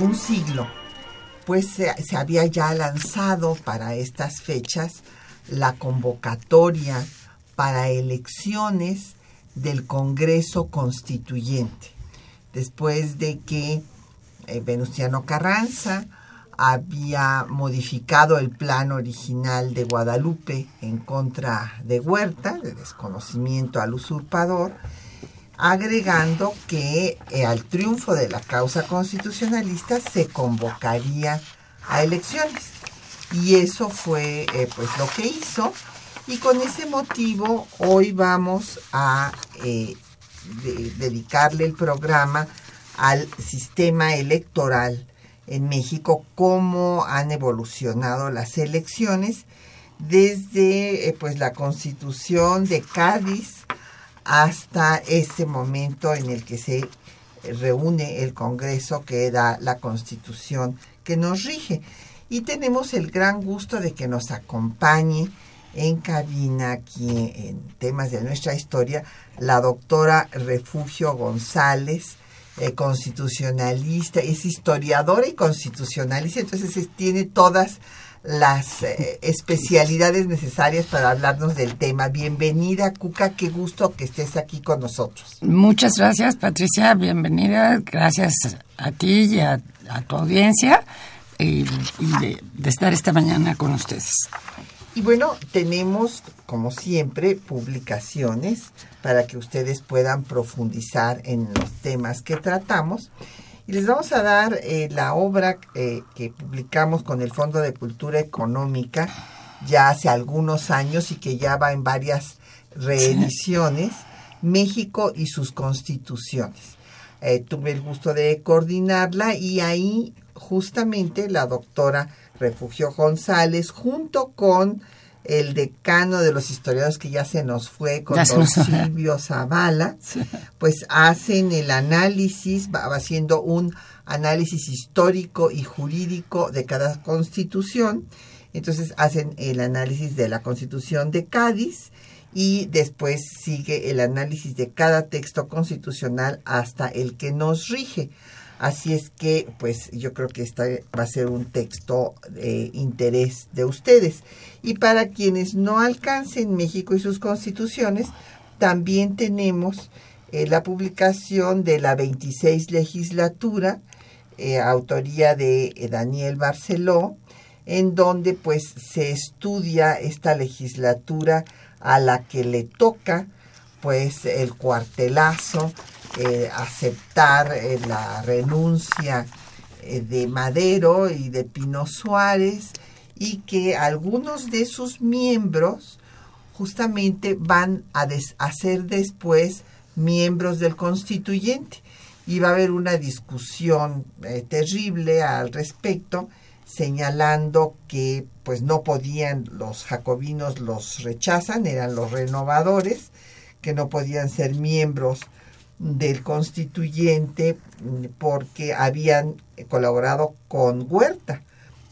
Un siglo, pues se, había ya lanzado para estas fechas la convocatoria para elecciones del Congreso Constituyente, después de que eh, Venustiano Carranza había modificado el plan original de Guadalupe en contra de Huerta, de desconocimiento al usurpador, agregando que eh, al triunfo de la causa constitucionalista se convocaría a elecciones. Y eso fue eh, pues lo que hizo. Y con ese motivo hoy vamos a eh, de- dedicarle el programa al sistema electoral en México, cómo han evolucionado las elecciones desde pues la constitución de Cádiz hasta ese momento en el que se reúne el Congreso que da la constitución que nos rige. Y tenemos el gran gusto de que nos acompañe en cabina aquí en temas de nuestra historia la doctora Refugio González, eh, constitucionalista, es historiadora y constitucionalista, entonces es- tiene todas las eh, especialidades necesarias para hablarnos del tema. Bienvenida, Cuca, qué gusto que estés aquí con nosotros. Muchas gracias, Patricia. Bienvenida. Gracias a ti y a, a tu audiencia y, y de, de estar esta mañana con ustedes. Y bueno, tenemos, como siempre, publicaciones para que ustedes puedan profundizar en los temas que tratamos. Y les vamos a dar eh, la obra eh, que publicamos con el Fondo de Cultura Económica ya hace algunos años y que ya va en varias reediciones, México y sus constituciones. Eh, tuve el gusto de coordinarla y ahí justamente la doctora Refugio González junto con el decano de los historiadores que ya se nos fue, con. Silvio Zavala, pues hacen el análisis, va haciendo un análisis histórico y jurídico de cada constitución. Entonces hacen el análisis de la constitución de Cádiz y después sigue el análisis de cada texto constitucional hasta el que nos rige. Así es que, pues yo creo que este va a ser un texto de interés de ustedes. Y para quienes no alcancen México y sus constituciones, también tenemos eh, la publicación de la 26 legislatura, eh, autoría de eh, Daniel Barceló, en donde pues se estudia esta legislatura a la que le toca pues el cuartelazo, eh, aceptar eh, la renuncia eh, de Madero y de Pino Suárez y que algunos de sus miembros justamente van a, des- ser después miembros del constituyente. Y va a haber una discusión terrible al respecto señalando que pues no podían los jacobinos los rechazan eran los renovadores que no podían ser miembros del constituyente mm, porque habían colaborado con Huerta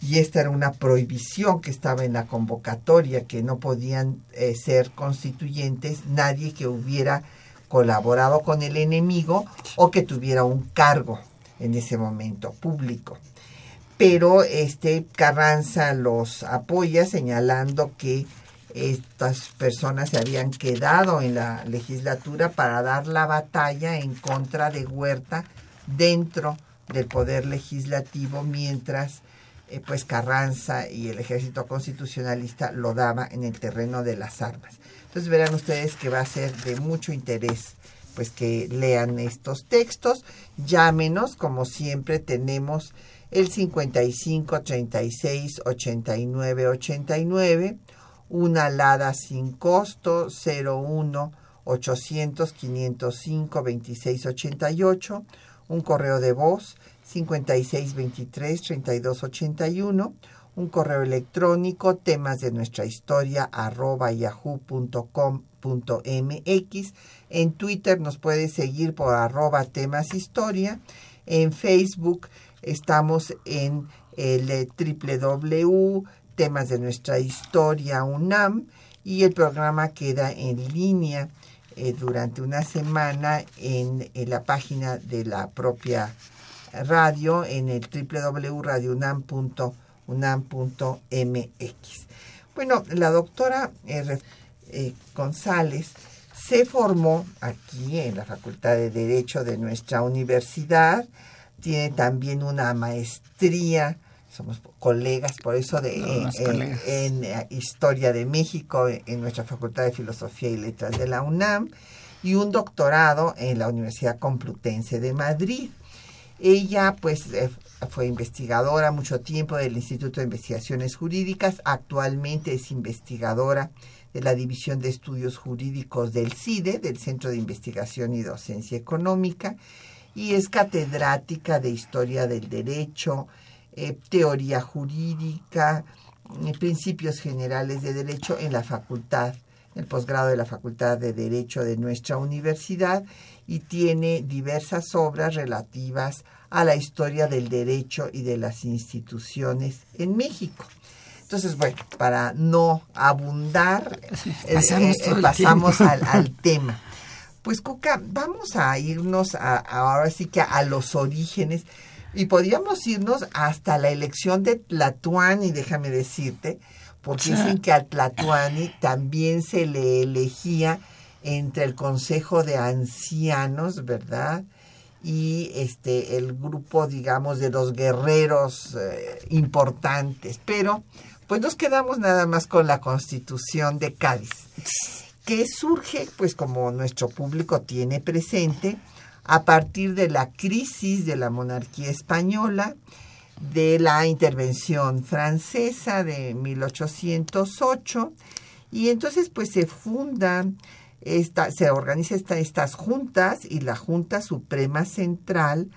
y esta era una prohibición que estaba en la convocatoria que no podían eh, ser constituyentes nadie que hubiera colaborado con el enemigo o que tuviera un cargo en ese momento público. Pero este Carranza los apoya señalando que estas personas se habían quedado en la legislatura para dar la batalla en contra de Huerta dentro del poder legislativo mientras eh, pues Carranza y el ejército constitucionalista lo daba en el terreno de las armas. Entonces verán ustedes que va a ser de mucho interés pues que lean estos textos, llámenos, como siempre tenemos el 55 36 89 89 una alada sin costo 01 800 505 2688, un correo de voz 5623 3281, un correo electrónico temas de nuestra historia arroba yahoo.com.mx. En Twitter nos puede seguir por arroba temas historia. En Facebook estamos en el www temas de nuestra historia UNAM y el programa queda en línea eh, durante una semana en, la página de la propia radio en el www.radiounam.unam.mx. Bueno, la doctora eh, eh, González se formó aquí en la Facultad de Derecho de nuestra universidad, tiene también una maestría somos colegas, por eso de en, eh, Historia de México, en nuestra Facultad de Filosofía y Letras de la UNAM, y un doctorado en la Universidad Complutense de Madrid. Ella, pues, eh, fue investigadora mucho tiempo del Instituto de Investigaciones Jurídicas, actualmente es investigadora de la División de Estudios Jurídicos del CIDE, del Centro de Investigación y Docencia Económica, y es catedrática de Historia del Derecho, eh, teoría jurídica, eh, principios generales de derecho en la facultad, el posgrado de la Facultad de Derecho de nuestra universidad y tiene diversas obras relativas a la historia del derecho y de las instituciones en México. Entonces, bueno, para no abundar, eh, pasamos, al, al, tema. Pues, Cuca, vamos a irnos a, ahora sí que a los orígenes y podríamos irnos hasta la elección de Tlatuani, déjame decirte, porque dicen que a Tlatuani también se le elegía entre el Consejo de Ancianos, ¿verdad? Y este el grupo, digamos, de los guerreros eh, importantes. Pero, pues nos quedamos nada más con la Constitución de Cádiz, que surge, pues como nuestro público tiene presente, a partir de la crisis de la monarquía española, de la intervención francesa de 1808 y entonces pues se fundan esta, se organizan estas juntas y la Junta Suprema Central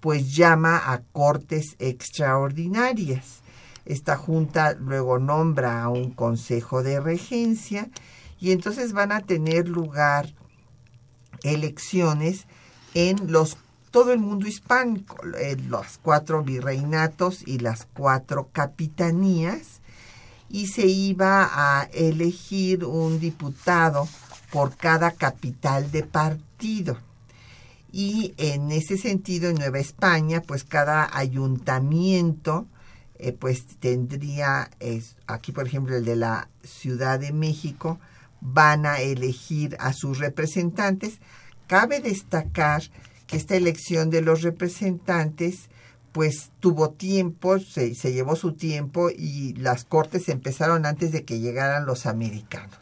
pues llama a cortes extraordinarias. Esta junta luego nombra a un consejo de regencia y entonces van a tener lugar elecciones en los todo el mundo hispánico, los cuatro virreinatos y las cuatro capitanías, y se iba a elegir un diputado por cada capital de partido. Y en ese sentido, en Nueva España, pues cada ayuntamiento, eh, pues tendría, aquí por ejemplo el de la Ciudad de México, van a elegir a sus representantes, Cabe destacar que esta elección de los representantes pues tuvo tiempo, se, se, llevó su tiempo y las cortes empezaron antes de que llegaran los americanos.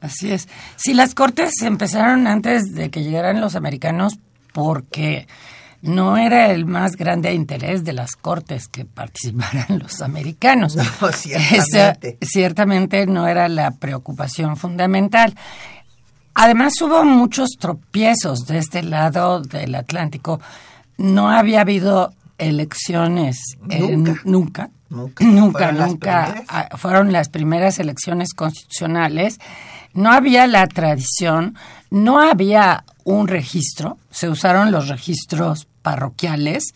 así es. Sí, las cortes empezaron antes de que llegaran los americanos porque no era el más grande interés de las cortes que participaran los americanos. No, ciertamente. ciertamente no era la preocupación fundamental. Además hubo muchos tropiezos de este lado del Atlántico. No había habido elecciones nunca. nunca. Nunca, nunca. Ah, fueron las primeras elecciones constitucionales. No había la tradición, no había un registro, se usaron los registros parroquiales,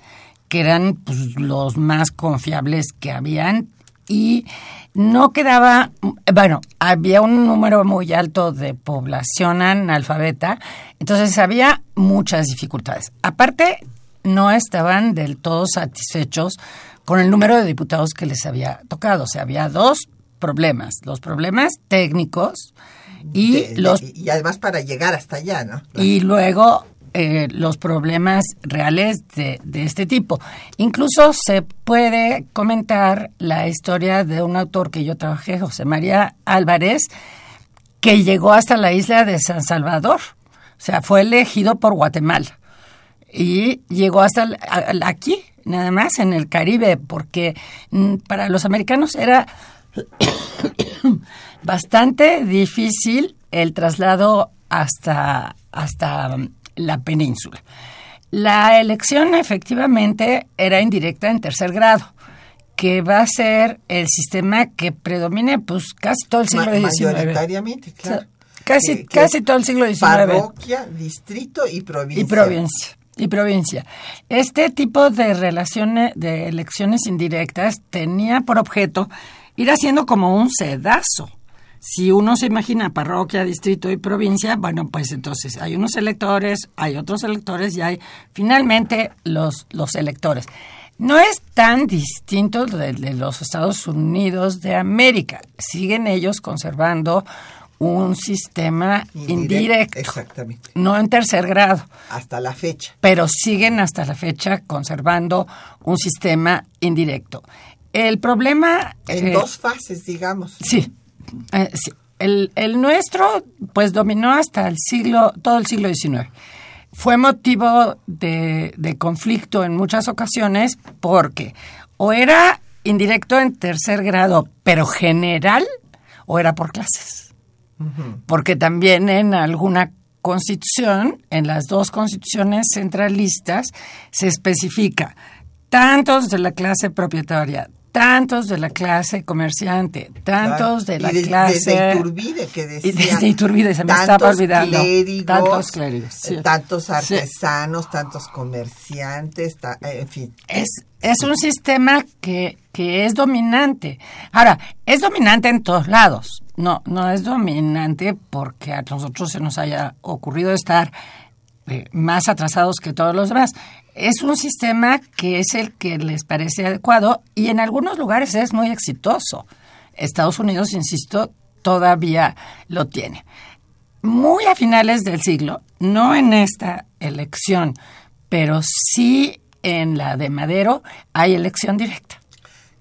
que eran pues, los más confiables que habían, y no quedaba, bueno, había un número muy alto de población analfabeta, entonces había muchas dificultades. Aparte, no estaban del todo satisfechos con el número de diputados que les había tocado. O sea, había dos problemas, los problemas técnicos y los... y además para llegar hasta allá, ¿no? Y luego eh, los problemas reales de, este tipo. Incluso se puede comentar la historia de un autor que yo trabajé, José María Álvarez, que llegó hasta la isla de San Salvador. O sea, fue elegido por Guatemala. Y llegó hasta aquí, nada más, en el Caribe, porque mm, para los americanos era bastante difícil el traslado hasta, hasta la península. La elección efectivamente era indirecta en tercer grado, que va a ser el sistema que predomine pues casi todo el siglo XIX. Mayoritariamente, claro. casi, casi todo el siglo XIX. Parroquia, distrito y provincia. Y provincia. Y provincia. Este tipo de relaciones, de elecciones indirectas, tenía por objeto ir haciendo como un sedazo si uno se imagina parroquia, distrito y provincia, bueno, pues entonces hay unos electores, hay otros electores y hay finalmente los, los electores. No es tan distinto de, de los Estados Unidos de América. Siguen ellos conservando un sistema indirecto, Exactamente. no en tercer grado. Hasta la fecha. Pero siguen hasta la fecha conservando un sistema indirecto. El problema... En eh, dos fases, digamos. Sí, eh, el, el, nuestro, pues dominó hasta el siglo, todo el siglo XIX. Fue motivo de, de conflicto en muchas ocasiones porque o era indirecto en tercer grado, pero general, o era por clases. Porque también en alguna constitución, en las dos constituciones centralistas, se especifica tantos de la clase propietaria, tantos de la clase comerciante, tantos de la clase... Desde Iturbide, que decía... Y desde Iturbide, se me estaba olvidando. tantos clérigos. Tantos artesanos, tantos comerciantes, en fin. Es, es un sistema que, que es dominante. Ahora, es dominante en todos lados. No, no es dominante porque a nosotros se nos haya ocurrido estar eh, más atrasados que todos los demás es un sistema que es el que les parece adecuado y en algunos lugares es muy exitoso. Estados Unidos, insisto, todavía lo tiene. Muy a finales del siglo, no en esta elección, pero sí en la de Madero, hay elección directa.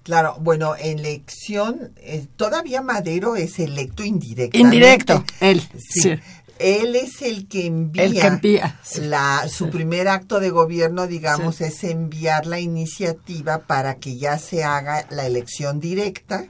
Claro, bueno, elección, eh, todavía Madero es electo indirecto. Indirecto, él. sí él es el que envía, La, su primer acto de gobierno, digamos, es enviar la iniciativa para que ya se haga la elección directa,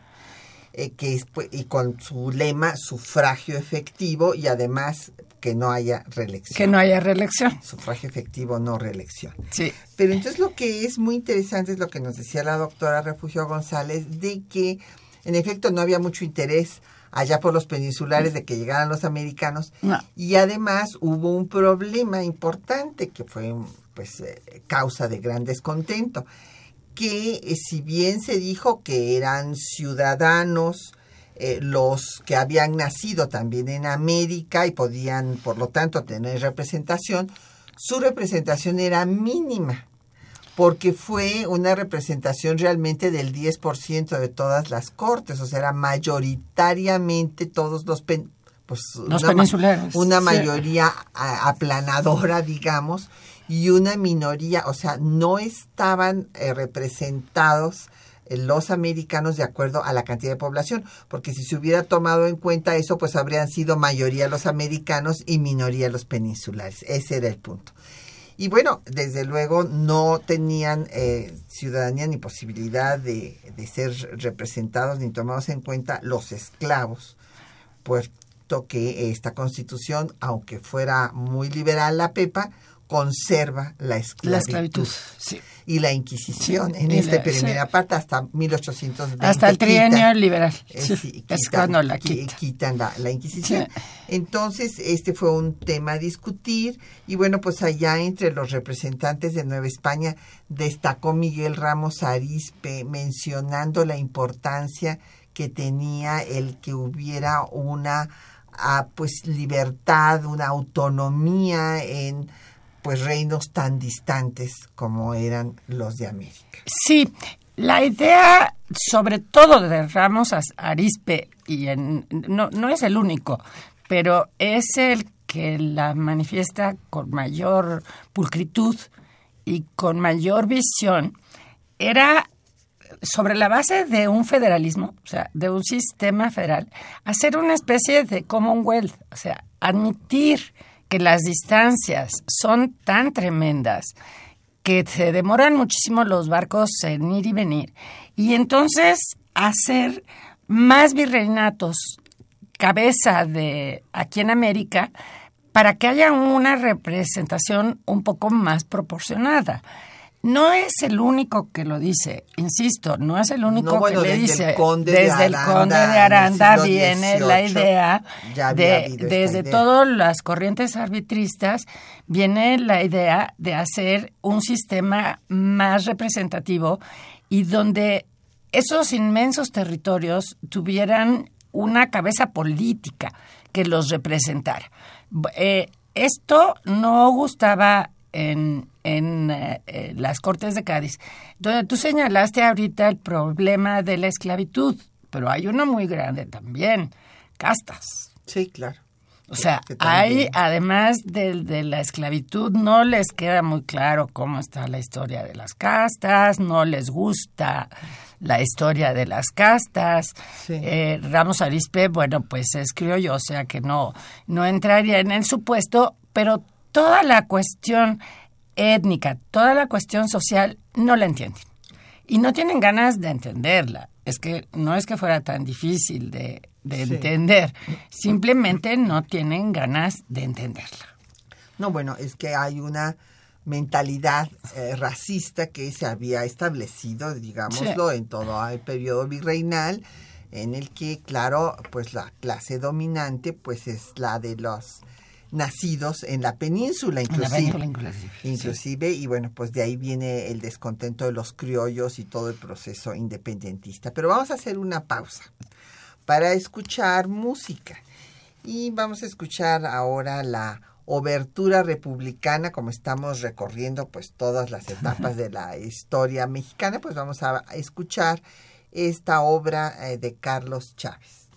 eh, que es, pues, y con su lema sufragio efectivo y además que no haya reelección. Que no haya reelección. Sufragio efectivo, no reelección. Sí. Pero entonces lo que es muy interesante es lo que nos decía la doctora Refugio González, de que en efecto no había mucho interés allá por los peninsulares de que llegaran los americanos. Y además hubo un problema importante que fue pues eh, causa de gran descontento, que eh, si bien se dijo que eran ciudadanos eh, los que habían nacido también en América y podían por lo tanto tener representación, su representación era mínima porque fue una representación realmente del 10% de todas las cortes, o sea, era mayoritariamente todos los pues los una, peninsulares. una mayoría aplanadora, digamos, y una minoría, o sea, no estaban eh, representados eh, los americanos de acuerdo a la cantidad de población, porque si se hubiera tomado en cuenta eso, pues habrían sido mayoría los americanos y minoría los peninsulares. Ese era el punto. Y bueno, desde luego no tenían eh, ciudadanía ni posibilidad de, de, ser representados ni tomados en cuenta los esclavos, puesto que esta constitución, aunque fuera muy liberal la PEPA, conserva la esclavitud. La esclavitud, sí. Y la Inquisición en esta primera parte hasta 1820. Hasta el trienio liberal. Eh, es cuando la quitan la, Inquisición. Entonces, este fue un tema a discutir y bueno, pues allá entre los representantes de Nueva España destacó Miguel Ramos Arispe mencionando la importancia que tenía el que hubiera una ah, pues libertad, una autonomía en pues reinos tan distantes como eran los de América. Sí, la idea sobre todo de Ramos Arispe, y no, no es el único, pero es el que la manifiesta con mayor pulcritud y con mayor visión, era sobre la base de un federalismo, o sea, de un sistema federal, hacer una especie de Commonwealth, o sea, admitir que las distancias son tan tremendas que se demoran muchísimo los barcos en ir y venir. Y entonces hacer más virreinatos cabeza de aquí en América para que haya una representación un poco más proporcionada. No es el único que lo dice, insisto, no es el único que le dice. desde el conde de Aranda viene la idea de, desde todas las corrientes arbitristas, viene la idea de hacer un sistema más representativo y donde esos inmensos territorios tuvieran una cabeza política que los representara. Eh, esto no gustaba en, en eh, eh, las Cortes de Cádiz, donde tú señalaste ahorita el problema de la esclavitud, pero hay uno muy grande también, castas. Sí, claro. O sea, hay, además de, de, la esclavitud, no les queda muy claro cómo está la historia de las castas, no les gusta la historia de las castas. Eh, Ramos Arispe, bueno, pues es criollo, o sea que no, no entraría en el supuesto, pero toda la cuestión étnica, toda la cuestión social, no la entienden. Y no tienen ganas de entenderla. Es que no es que fuera tan difícil de, entender, simplemente no tienen ganas de entenderla. No, bueno, es que hay una mentalidad eh, racista que se había establecido, digámoslo, en todo el periodo virreinal, en el que, claro, pues la clase dominante pues es la de los nacidos en la península inclusive. inclusive, y bueno, pues de ahí viene el descontento de los criollos y todo el proceso independentista. Pero vamos a hacer una pausa para escuchar música. Y vamos a escuchar ahora la obertura republicana, como estamos recorriendo pues todas las etapas de la historia mexicana, pues vamos a escuchar esta obra eh, de Carlos Chávez.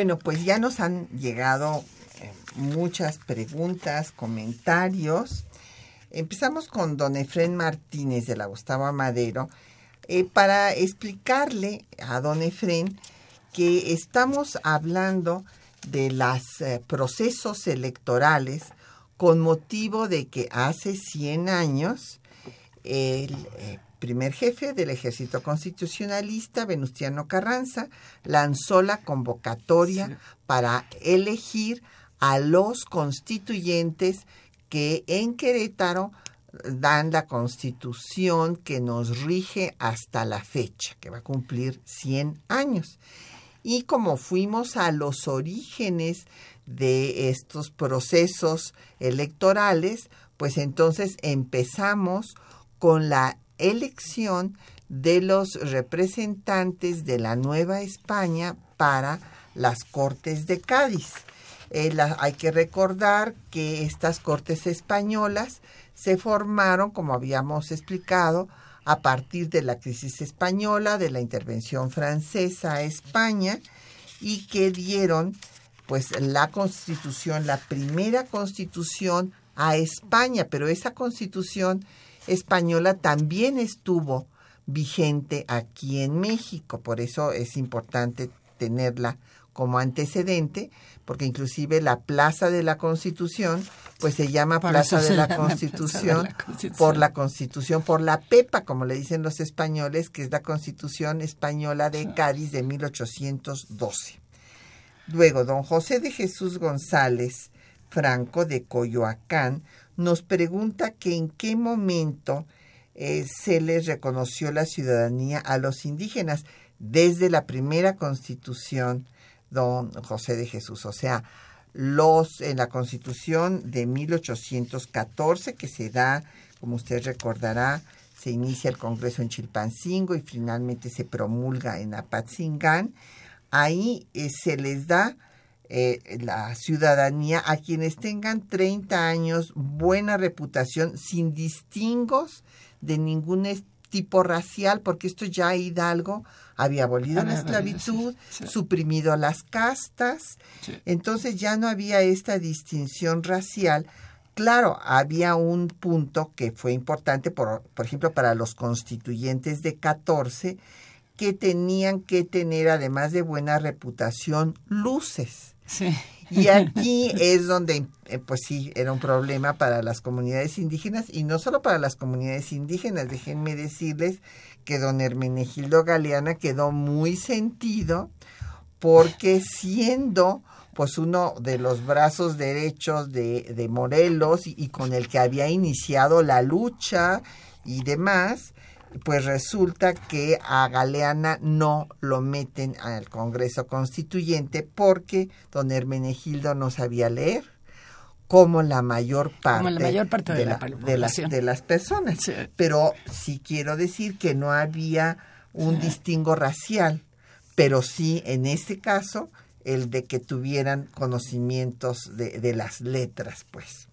Bueno, pues ya nos han llegado eh, muchas preguntas, comentarios. Empezamos con don Efren Martínez de la Gustavo Madero eh, para explicarle a don Efren que estamos hablando de los eh, procesos electorales con motivo de que hace 100 años el primer jefe del ejército constitucionalista, Venustiano Carranza, lanzó la convocatoria para elegir a los constituyentes que en Querétaro dan la constitución que nos rige hasta la fecha, que va a cumplir 100 años. Y como fuimos a los orígenes de estos procesos electorales, pues entonces empezamos con la elección de los representantes de la Nueva España para las Cortes de Cádiz. Eh, hay que recordar que estas Cortes españolas se formaron, como habíamos explicado, a partir de la crisis española, de la intervención francesa a España y que dieron pues la constitución, la primera constitución a España, pero esa constitución española también estuvo vigente aquí en México, por eso es importante tenerla como antecedente, porque inclusive la Plaza de la Constitución, pues se llama Plaza de, la Constitución por la Constitución, por la PEPA, como le dicen los españoles, que es la Constitución Española de Cádiz de 1812. Luego, don José de Jesús González Franco de Coyoacán nos pregunta que en qué momento eh, se les reconoció la ciudadanía a los indígenas desde la primera constitución don José de Jesús. O sea, los en la Constitución de 1814 que se da, como usted recordará, se inicia el Congreso en Chilpancingo y finalmente se promulga en Apatzingán. Ahí eh, se les da eh, la ciudadanía a quienes tengan 30 años, buena reputación, sin distingos de ningún tipo racial, porque esto ya Hidalgo había abolido la esclavitud, suprimido las castas, entonces ya no había esta distinción racial. Claro, había un punto que fue importante, por, por ejemplo, para los constituyentes de 14, que tenían que tener, además de buena reputación, luces. Y aquí es donde, eh, pues sí, era un problema para las comunidades indígenas y no solo para las comunidades indígenas. Déjenme decirles que don Hermenegildo Galeana quedó muy sentido porque siendo pues uno de los brazos derechos de, de Morelos y, con el que había iniciado la lucha y demás, pues resulta que a Galeana no lo meten al Congreso Constituyente porque don Hermenegildo no sabía leer como la mayor parte, de, las, de, las, personas. Pero sí quiero decir que no había un distingo racial, pero sí en este caso el de que tuvieran conocimientos de, de las letras, pues.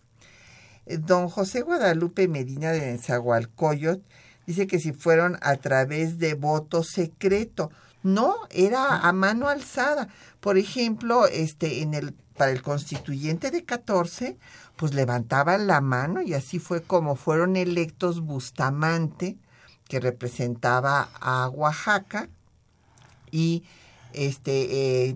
Don José Guadalupe Medina de Nezahualcóyotl dice que si fueron a través de voto secreto, no, era a mano alzada. Por ejemplo, este en el para el constituyente de 14, pues levantaban la mano y así fue como fueron electos Bustamante, que representaba a Oaxaca, y este eh,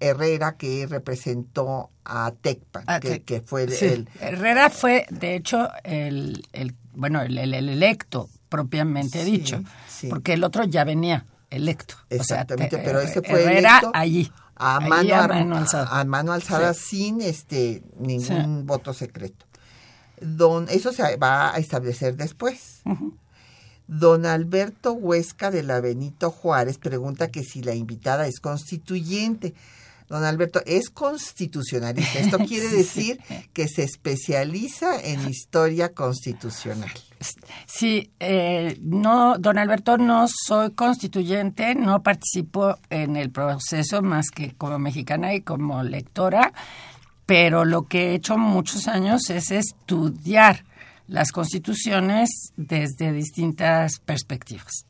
Herrera que representó a Tecpan, que, fue el, Herrera fue de hecho el, el bueno el, electo propiamente dicho porque el otro ya venía electo exactamente pero ese fue Herrera allí a mano, a mano alzada, sin este ningún voto secreto. Don, eso se va a establecer después. Don Alberto Huesca de la Benito Juárez pregunta que si la invitada es constituyente. Don Alberto, es constitucionalista. Esto quiere decir que se especializa en historia constitucional. Sí, eh, no, don Alberto, no soy constituyente, no participo en el proceso más que como mexicana y como lectora, pero lo que he hecho muchos años es estudiar las constituciones desde distintas perspectivas.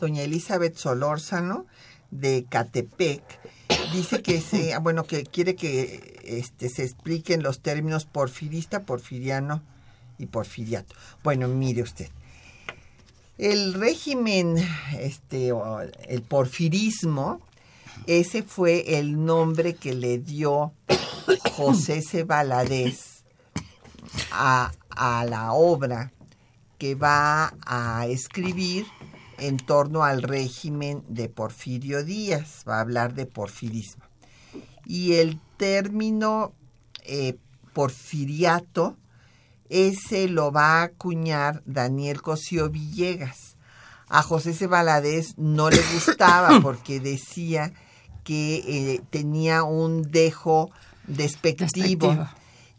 Doña Elizabeth Solórzano, de Catepec, dice que se, bueno, que quiere que este, se expliquen los términos porfirista, porfiriano y porfiriato. Bueno, mire usted. El régimen, este, el porfirismo, ese fue el nombre que le dio José C. a, a la obra que va a escribir en torno al régimen de Porfirio Díaz, va a hablar de porfirismo. Y el término eh, porfiriato, ese lo va a acuñar Daniel Cosío Villegas. A José C. no le gustaba porque decía que eh, tenía un dejo despectivo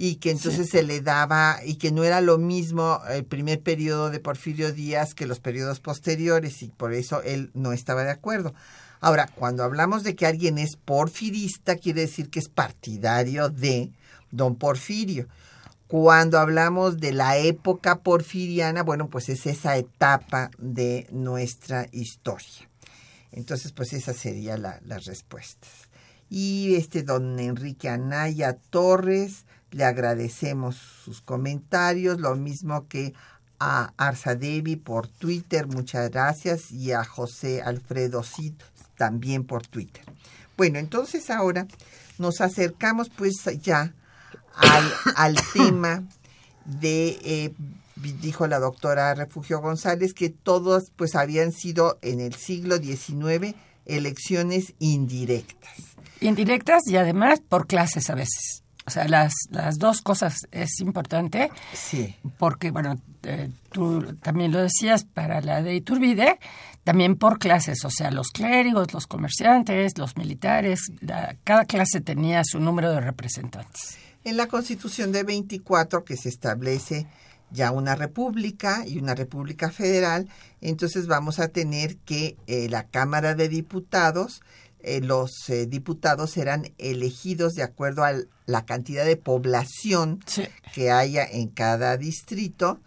y que entonces se le daba y que no era lo mismo el primer periodo de Porfirio Díaz que los periodos posteriores y por eso él no estaba de acuerdo. Ahora, cuando hablamos de que alguien es porfirista, quiere decir que es partidario de don Porfirio. Cuando hablamos de la época porfiriana, bueno, pues es esa etapa de nuestra historia. Entonces, pues esa sería la, las respuestas. Y este don Enrique Anaya Torres le agradecemos sus comentarios, lo mismo que a Arzadevi por Twitter, muchas gracias, y a José Alfredo Cid también por Twitter. Bueno, entonces ahora nos acercamos pues ya al, al tema de, eh, dijo la doctora Refugio González, que todos pues habían sido en el siglo XIX elecciones indirectas. Indirectas y además por clases a veces. O sea, las, las dos cosas es importante. Sí. Porque, bueno, eh, tú también lo decías, para la de Iturbide, también por clases, o sea, los clérigos, los comerciantes, los militares, cada clase tenía su número de representantes. En la Constitución de 24, que se establece ya una república y una república federal, entonces vamos a tener que eh, la Cámara de Diputados eh, los eh, diputados serán elegidos de acuerdo a la cantidad de población que haya en cada distrito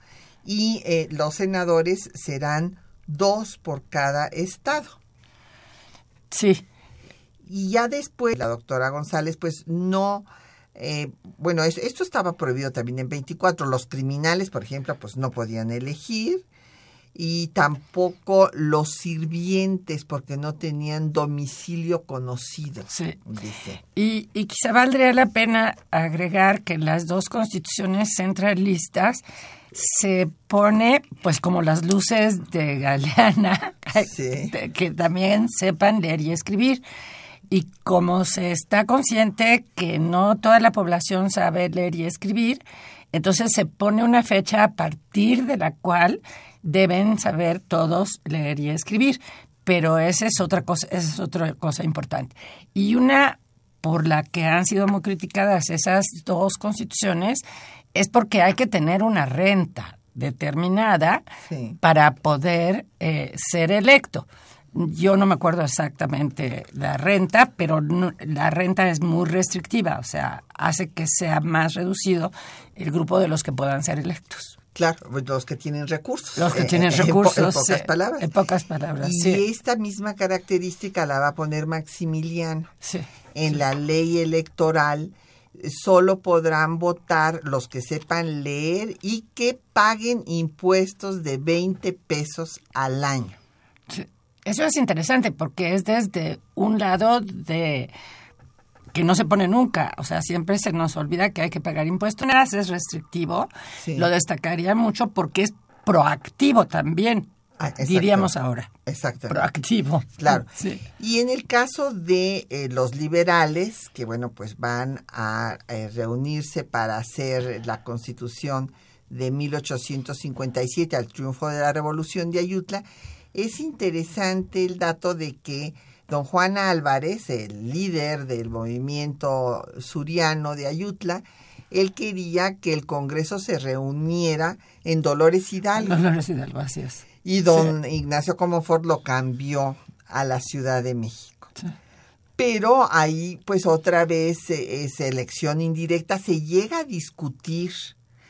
y eh, los senadores serán dos por cada estado. Sí. Y ya después, la doctora González, pues no, bueno, esto estaba prohibido también en 24. Los criminales, por ejemplo, pues no podían elegir y tampoco los sirvientes porque no tenían domicilio conocido. Sí. Y, y quizá valdría la pena agregar que las dos constituciones centralistas se pone pues como las luces de Galeana, que también sepan leer y escribir. Y como se está consciente que no toda la población sabe leer y escribir, entonces se pone una fecha a partir de la cual deben saber todos leer y escribir. Pero esa es otra cosa, esa es otra cosa importante. Y una por la que han sido muy criticadas esas dos constituciones es porque hay que tener una renta determinada para poder eh, ser electo. Yo no me acuerdo exactamente la renta, pero la renta es muy restrictiva, o sea, hace que sea más reducido el grupo de los que puedan ser electos. Claro, pues, los que tienen recursos. Los que eh, tienen recursos. En, pocas palabras. En pocas palabras. Y esta misma característica la va a poner Maximiliano. Sí, en la ley electoral solo podrán votar los que sepan leer y que paguen impuestos de 20 pesos al año. Eso es interesante porque es desde un lado de que no se pone nunca. O sea, siempre se nos olvida que hay que pagar impuestos. Es restrictivo. Lo destacaría mucho porque es proactivo también. Ah, diríamos ahora. Exacto. Proactivo. Claro. Y en el caso de eh, los liberales, que bueno, pues van a eh, reunirse para hacer la constitución de 1857 al triunfo de la revolución de Ayutla, es interesante el dato de que Don Juan Álvarez, el líder del movimiento suriano de Ayutla, él quería que el Congreso se reuniera en Dolores Hidalgo. Dolores Hidalgo, así es. Y don Ignacio Comonfort lo cambió a la Ciudad de México. Pero ahí, pues otra vez, eh, es elección indirecta, se llega a discutir,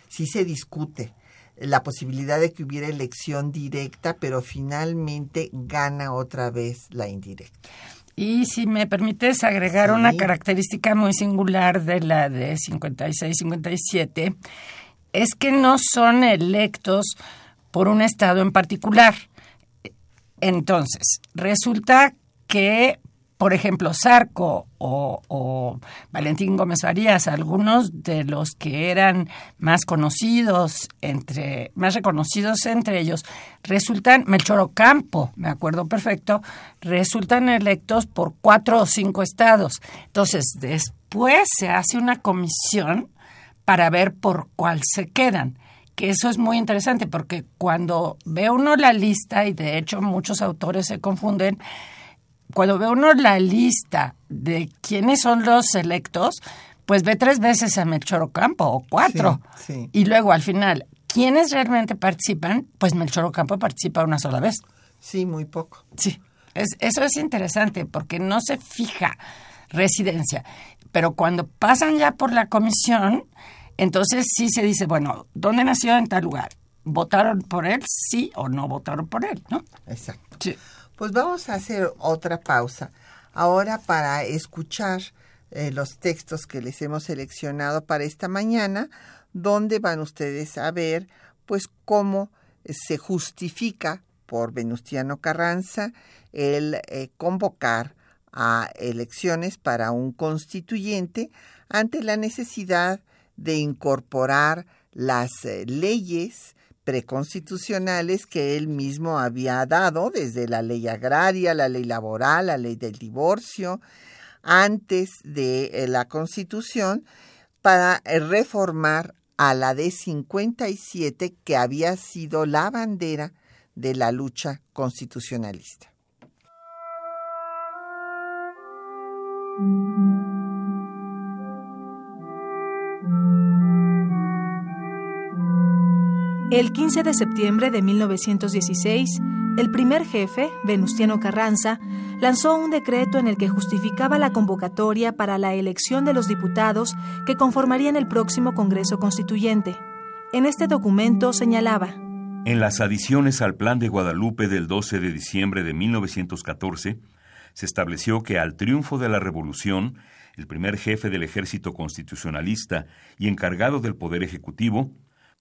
sí se discute, la posibilidad de que hubiera elección directa, pero finalmente gana otra vez la indirecta. Y si me permites agregar una característica muy singular de la de 56-57, es que no son electos por un estado en particular. Entonces, resulta que por ejemplo, Sarco o, Valentín Gómez Farías, algunos de los que eran más conocidos entre, más reconocidos entre ellos, resultan, Melchor Ocampo, me acuerdo perfecto, resultan electos por cuatro o cinco estados. Entonces, después se hace una comisión para ver por cuál se quedan que eso es muy interesante porque cuando ve uno la lista, y de hecho muchos autores se confunden, cuando ve uno la lista de quiénes son los electos, pues ve tres veces a Melchor Ocampo o cuatro. Y luego al final, ¿quiénes realmente participan? Pues Melchor Ocampo participa una sola vez. Sí, muy poco. Sí, es, eso es interesante porque no se fija residencia. Pero cuando pasan ya por la comisión, entonces sí se dice, bueno, ¿dónde nació en tal lugar? ¿Votaron por él? Sí o no votaron por él, ¿no? Exacto. Sí. Pues vamos a hacer otra pausa. Ahora para escuchar eh, los textos que les hemos seleccionado para esta mañana, donde van ustedes a ver pues cómo se justifica por Venustiano Carranza el eh, convocar a elecciones para un constituyente ante la necesidad de incorporar las eh, leyes preconstitucionales que él mismo había dado, desde la ley agraria, la ley laboral, la ley del divorcio, antes de eh, la Constitución, para eh, reformar a la de 57 que había sido la bandera de la lucha constitucionalista. El 15 de septiembre de 1916, el primer jefe, Venustiano Carranza, lanzó un decreto en el que justificaba la convocatoria para la elección de los diputados que conformarían el próximo Congreso Constituyente. En este documento señalaba, En las adiciones al Plan de Guadalupe del 12 de diciembre de 1914, se estableció que al triunfo de la Revolución, el primer jefe del ejército constitucionalista y encargado del Poder Ejecutivo,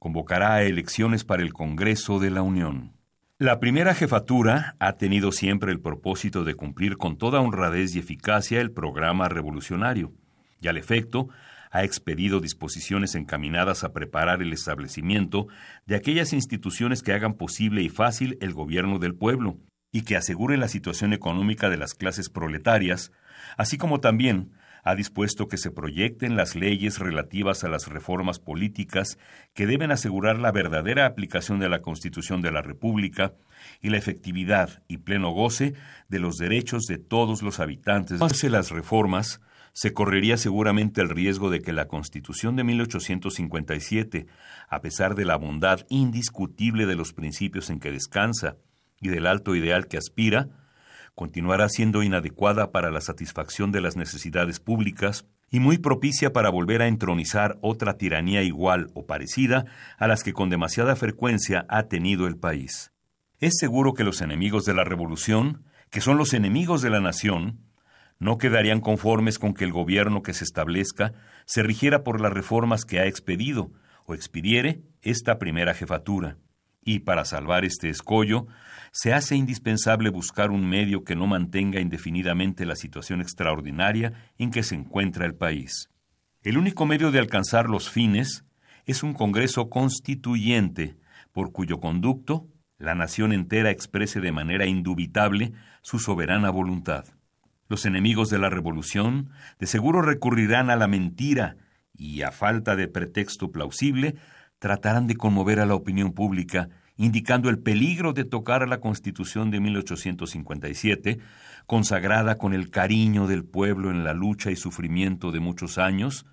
convocará a elecciones para el Congreso de la Unión. La primera jefatura ha tenido siempre el propósito de cumplir con toda honradez y eficacia el programa revolucionario, y al efecto ha expedido disposiciones encaminadas a preparar el establecimiento de aquellas instituciones que hagan posible y fácil el gobierno del pueblo, y que aseguren la situación económica de las clases proletarias, así como también ha dispuesto que se proyecten las leyes relativas a las reformas políticas que deben asegurar la verdadera aplicación de la Constitución de la República y la efectividad y pleno goce de los derechos de todos los habitantes. Si las reformas, se correría seguramente el riesgo de que la Constitución de 1857, a pesar de la bondad indiscutible de los principios en que descansa y del alto ideal que aspira, continuará siendo inadecuada para la satisfacción de las necesidades públicas y muy propicia para volver a entronizar otra tiranía igual o parecida a las que con demasiada frecuencia ha tenido el país. Es seguro que los enemigos de la revolución, que son los enemigos de la nación, no quedarían conformes con que el gobierno que se establezca se rigiera por las reformas que ha expedido o expidiere esta primera jefatura. Y para salvar este escollo, se hace indispensable buscar un medio que no mantenga indefinidamente la situación extraordinaria en que se encuentra el país. El único medio de alcanzar los fines es un Congreso constituyente, por cuyo conducto la nación entera exprese de manera indubitable su soberana voluntad. Los enemigos de la revolución de seguro recurrirán a la mentira y, a falta de pretexto plausible, tratarán de conmover a la opinión pública indicando el peligro de tocar a la Constitución de 1857, consagrada con el cariño del pueblo en la lucha y sufrimiento de muchos años,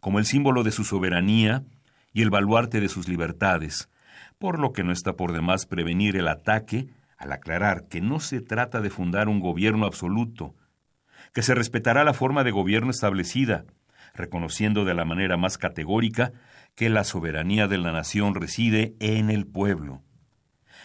como el símbolo de su soberanía y el baluarte de sus libertades, por lo que no está por demás prevenir el ataque al aclarar que no se trata de fundar un gobierno absoluto, que se respetará la forma de gobierno establecida, reconociendo de la manera más categórica que la soberanía de la nación reside en el pueblo,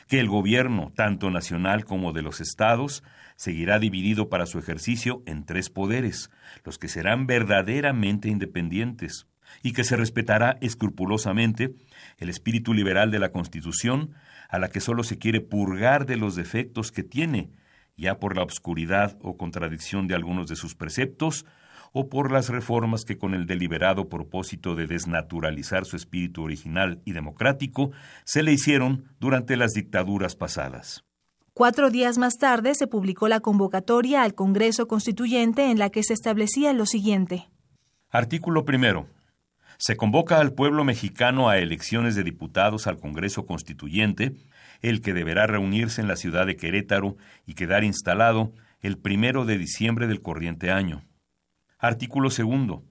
que el gobierno, tanto nacional como de los estados, seguirá dividido para su ejercicio en tres poderes, los que serán verdaderamente independientes, y que se respetará escrupulosamente el espíritu liberal de la Constitución, a la que sólo se quiere purgar de los defectos que tiene, ya por la obscuridad o contradicción de algunos de sus preceptos, o por las reformas que con el deliberado propósito de desnaturalizar su espíritu original y democrático se le hicieron durante las dictaduras pasadas. Cuatro días más tarde se publicó la convocatoria al Congreso Constituyente en la que se establecía lo siguiente. Artículo primero. Se convoca al pueblo mexicano a elecciones de diputados al Congreso Constituyente, el que deberá reunirse en la ciudad de Querétaro y quedar instalado el primero de diciembre del corriente año. Artículo segundo.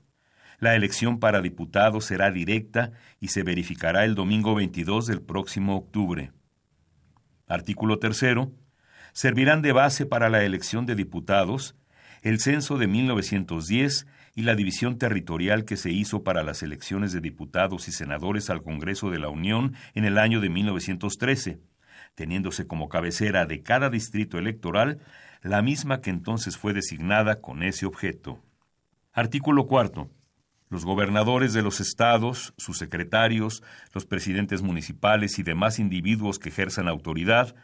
La elección para diputados será directa y se verificará el domingo 22 del próximo octubre. Artículo tercero. Servirán de base para la elección de diputados el censo de 1910 y la división territorial que se hizo para las elecciones de diputados y senadores al Congreso de la Unión en el año de 1913, teniéndose como cabecera de cada distrito electoral la misma que entonces fue designada con ese objeto. Artículo cuarto. Los gobernadores de los estados, sus secretarios, los presidentes municipales y demás individuos que ejerzan autoridad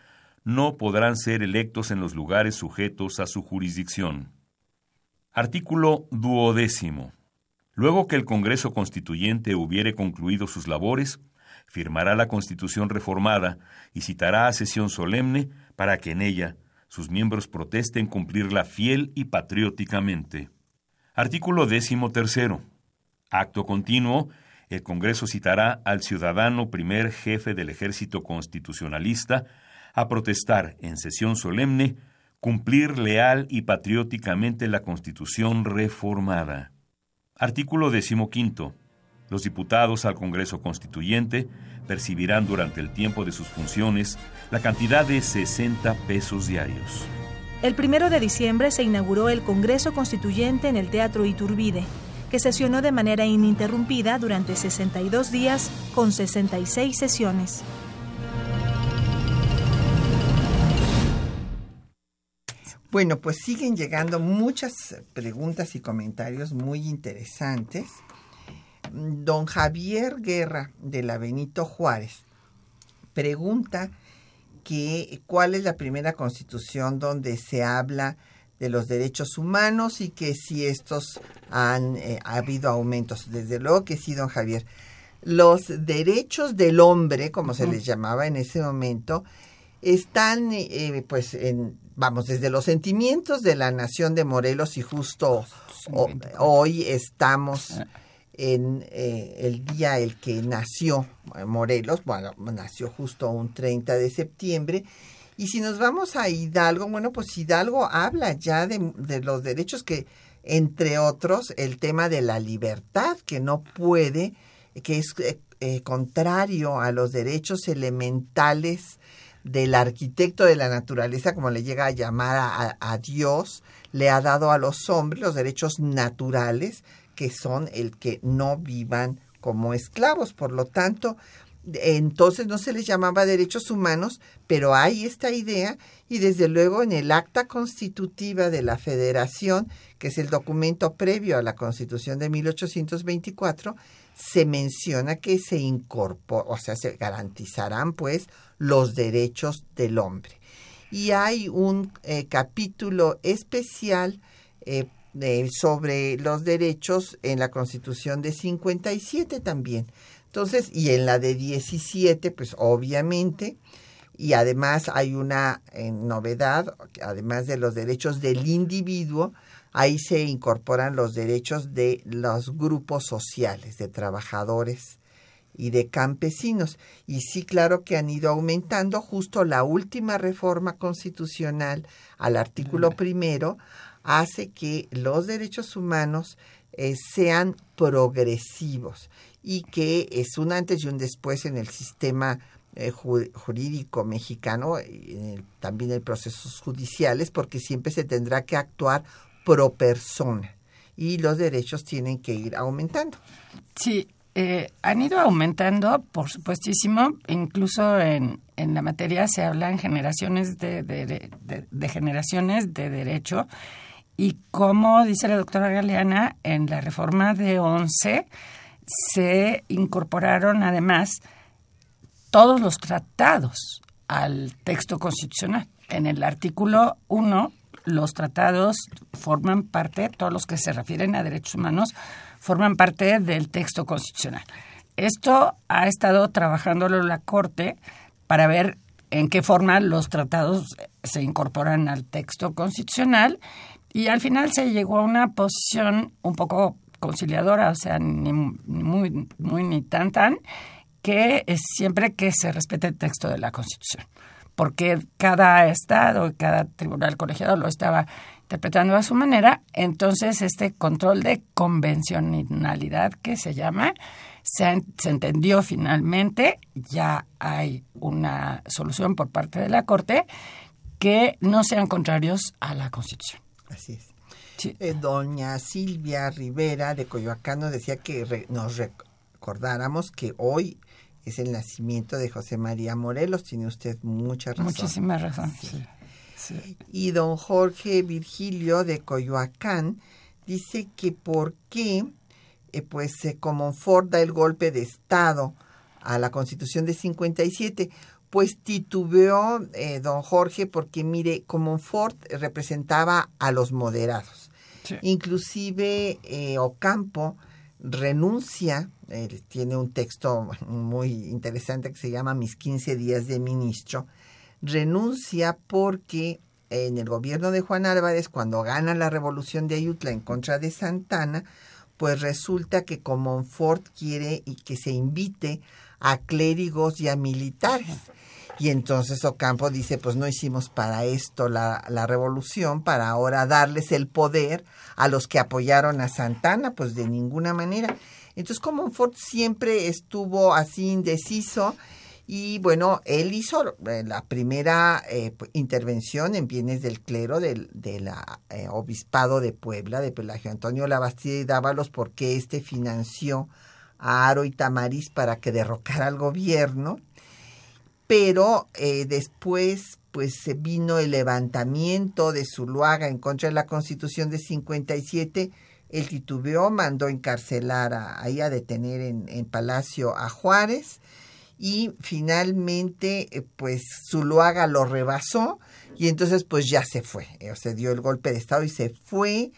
no podrán ser electos en los lugares sujetos a su jurisdicción. Artículo duodécimo. Luego que el Congreso Constituyente hubiere concluido sus labores, firmará la Constitución reformada y citará a sesión solemne para que en ella sus miembros protesten cumplirla fiel y patrióticamente. Artículo décimo tercero. Acto continuo. El Congreso citará al ciudadano primer jefe del ejército constitucionalista a protestar en sesión solemne cumplir leal y patrióticamente la Constitución reformada. Artículo decimoquinto. Los diputados al Congreso Constituyente percibirán durante el tiempo de sus funciones la cantidad de 60 pesos diarios. El primero de diciembre se inauguró el Congreso Constituyente en el Teatro Iturbide, que sesionó de manera ininterrumpida durante 62 días con 66 sesiones. Bueno, pues siguen llegando muchas preguntas y comentarios muy interesantes. Don Javier Guerra de la Benito Juárez pregunta que cuál es la primera constitución donde se habla de los derechos humanos y que si estos han eh, ha habido aumentos. Desde luego que sí, don Javier. Los derechos del hombre, como se les llamaba en ese momento, están, eh, pues, en, vamos, desde los sentimientos de la nación de Morelos y justo hoy estamos ah en eh, el día el que nació eh, Morelos, bueno, nació justo un 30 de septiembre. Y si nos vamos a Hidalgo, bueno, pues Hidalgo habla ya de, los derechos que, entre otros, el tema de la libertad, que no puede, que es eh, contrario a los derechos elementales del arquitecto de la naturaleza, como le llega a llamar a Dios, le ha dado a los hombres los derechos naturales que son el que no vivan como esclavos. Por lo tanto, entonces no se les llamaba derechos humanos, pero hay esta idea y desde luego en el acta constitutiva de la Federación, que es el documento previo a la Constitución de 1824, se menciona que se incorpora, o sea, se garantizarán pues los derechos del hombre. Y hay un eh, capítulo especial eh, sobre los derechos en la Constitución de 57 también. Entonces, y en la de 17, pues obviamente, y además hay una eh, novedad, además de los derechos del individuo, ahí se incorporan los derechos de los grupos sociales, de trabajadores y de campesinos. Y sí, claro que han ido aumentando. Justo la última reforma constitucional al artículo primero hace que los derechos humanos eh, sean progresivos y que es un antes y un después en el sistema eh, jurídico mexicano, y también en procesos judiciales, porque siempre se tendrá que actuar pro persona y los derechos tienen que ir aumentando. Sí, eh, han ido aumentando, por supuestísimo, incluso en, en la materia se hablan generaciones de, de, generaciones de derecho y como dice la doctora Galeana, en la reforma de 11 se incorporaron además todos los tratados al texto constitucional. En el artículo 1, los tratados forman parte, todos los que se refieren a derechos humanos, forman parte del texto constitucional. Esto ha estado trabajándolo la Corte para ver en qué forma los tratados se incorporan al texto constitucional y al final se llegó a una posición un poco conciliadora, o sea, ni, muy, muy ni tan tan, que es siempre que se respete el texto de la Constitución, porque cada estado, cada tribunal colegiado lo estaba interpretando a su manera, entonces este control de convencionalidad que se llama, se, se, entendió finalmente, ya hay una solución por parte de la Corte que no sean contrarios a la Constitución. Así es. Eh, doña Silvia Rivera de Coyoacán nos decía que nos recordáramos que hoy es el nacimiento de José María Morelos. Tiene usted mucha razón. Muchísima razón. Y don Jorge Virgilio de Coyoacán dice que por qué eh, pues se da el golpe de Estado a la Constitución de 57 pues titubeó eh, don Jorge porque mire, Comonfort representaba a los moderados. Inclusive eh, Ocampo renuncia, tiene un texto muy interesante que se llama Mis 15 días de ministro, renuncia porque en el gobierno de Juan Álvarez, cuando gana la revolución de Ayutla en contra de Santana, pues resulta que Comonfort quiere y que se invite a clérigos y a militares. Y entonces Ocampo dice, pues no hicimos para esto la, la, revolución, para ahora darles el poder a los que apoyaron a Santana, pues de ninguna manera. Entonces Comonfort siempre estuvo así indeciso y bueno, él hizo eh, la primera eh, intervención en bienes del clero del de eh, obispado de Puebla, de Pelagio Antonio Labastida y Dávalos, porque éste financió a Aro y Tamariz para que derrocara al gobierno pero eh, después pues se vino el levantamiento de Zuluaga en contra de la Constitución de 57, el titubeó, mandó encarcelar a, ahí a detener en, Palacio a Juárez. Y finalmente eh, pues Zuluaga lo rebasó y entonces pues ya se fue, eh, o sea, dio el golpe de Estado y se fue.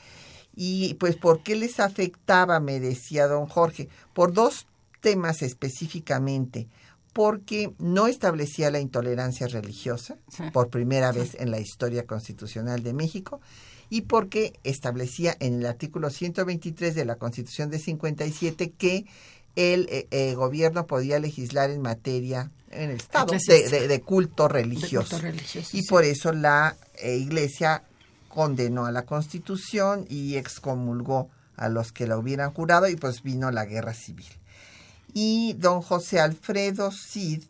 Y pues ¿por qué les afectaba? me decía don Jorge, por dos temas específicamente porque no establecía la intolerancia religiosa por primera vez en la historia constitucional de México y porque establecía en el artículo 123 de la Constitución de 57 que el eh, eh, gobierno podía legislar en materia en el Estado de, culto religioso. y por eso la eh, Iglesia condenó a la Constitución y excomulgó a los que la hubieran jurado y pues vino la guerra civil. Y don José Alfredo Cid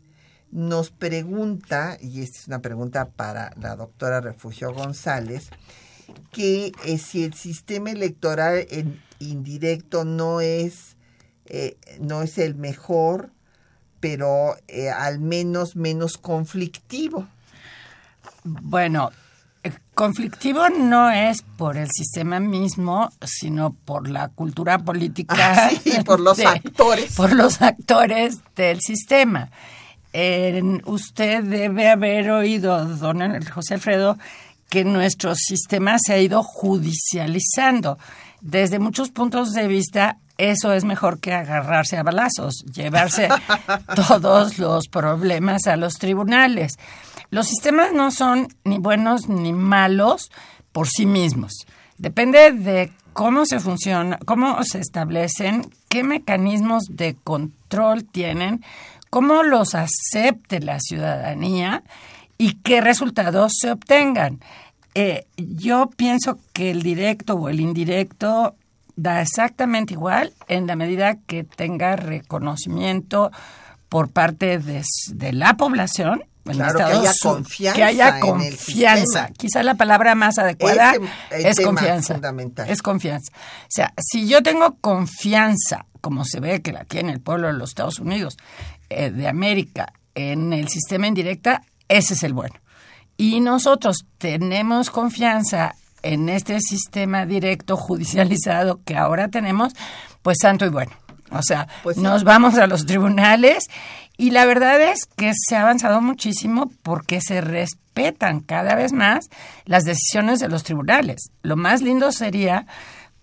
nos pregunta, y esta es una pregunta para la doctora Refugio González, que eh, si el sistema electoral indirecto no es, eh, no es el mejor, pero eh, al menos menos conflictivo. Bueno, conflictivo no es por el sistema mismo, sino por la cultura política. Ah, sí, por los actores. Por los actores del sistema. usted debe haber oído, don José Alfredo, que nuestro sistema se ha ido judicializando. Desde muchos puntos de vista, eso es mejor que agarrarse a balazos, llevarse todos los problemas a los tribunales. Los sistemas no son ni buenos ni malos por sí mismos. Depende de cómo se funciona, cómo se establecen, qué mecanismos de control tienen, cómo los acepte la ciudadanía y qué resultados se obtengan. Eh, yo pienso que el directo o el indirecto da exactamente igual en la medida que tenga reconocimiento por parte de la población claro, que haya confianza. Que haya confianza. Quizá la palabra más adecuada es confianza. Fundamental. Es confianza. O sea, si yo tengo confianza, como se ve que la tiene el pueblo de los Estados Unidos, eh, de América, en el sistema indirecta, ese es el bueno. Y nosotros tenemos confianza en este sistema directo judicializado que ahora tenemos, pues santo y bueno. O sea, pues nos vamos a los tribunales y la verdad es que se ha avanzado muchísimo porque se respetan cada vez más las decisiones de los tribunales. Lo más lindo sería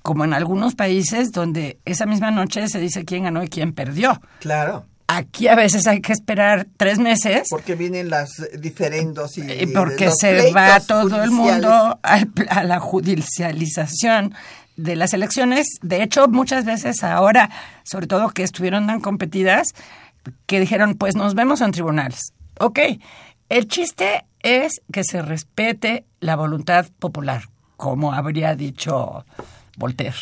como en algunos países donde esa misma noche se dice quién ganó y quién perdió. Claro. Aquí a veces hay que esperar tres meses. Porque vienen las diferendos y, y porque se va todo el mundo a la judicialización de las elecciones. De hecho, muchas veces ahora, sobre todo que estuvieron tan competidas, que dijeron, pues nos vemos en tribunales. Ok, el chiste es que se respete la voluntad popular, como habría dicho Voltaire.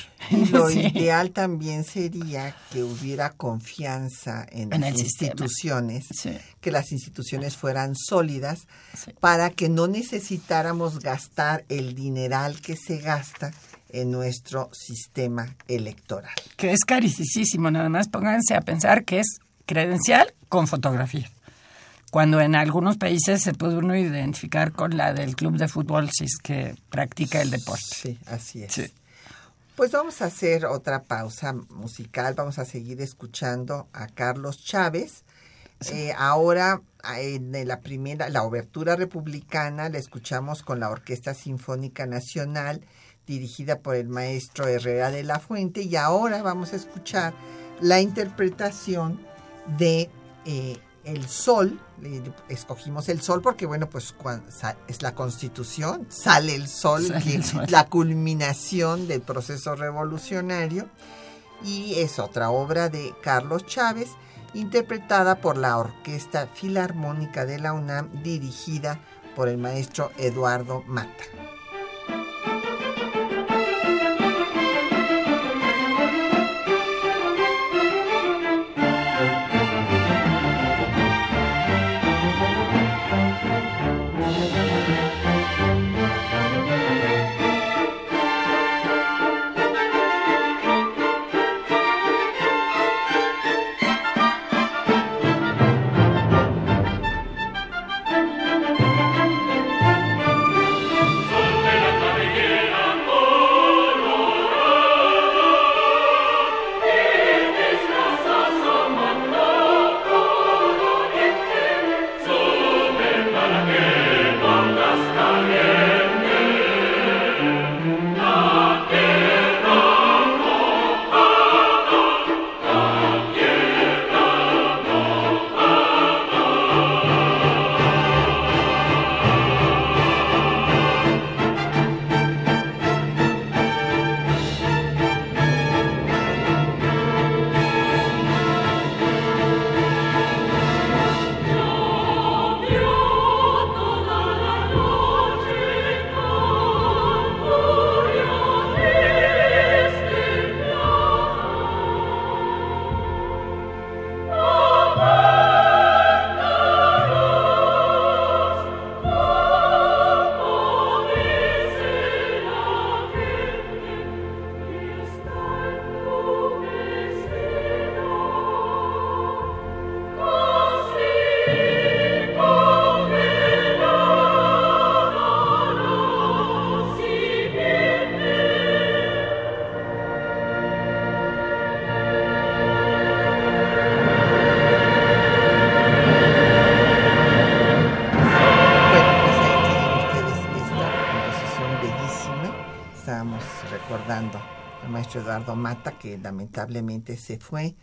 Lo ideal también sería que hubiera confianza en, las instituciones, que las instituciones fueran sólidas, para que no necesitáramos gastar el dineral que se gasta en nuestro sistema electoral. Que es carísimo, nada más pónganse a pensar que es credencial con fotografía. Cuando en algunos países se puede uno identificar con la del club de fútbol si es que practica el deporte. Sí, así es. Pues vamos a hacer otra pausa musical, vamos a seguir escuchando a Carlos Chávez. Eh, ahora en la primera, la obertura republicana, la escuchamos con la Orquesta Sinfónica Nacional dirigida por el maestro Herrera de la Fuente y ahora vamos a escuchar la interpretación de eh, El Sol. Escogimos el sol porque, bueno, pues es la constitución, sale el sol, la culminación del proceso revolucionario. Y es otra obra de Carlos Chávez, interpretada por la Orquesta Filarmónica de la UNAM, dirigida por el maestro Eduardo Mata. Que lamentablemente se fue,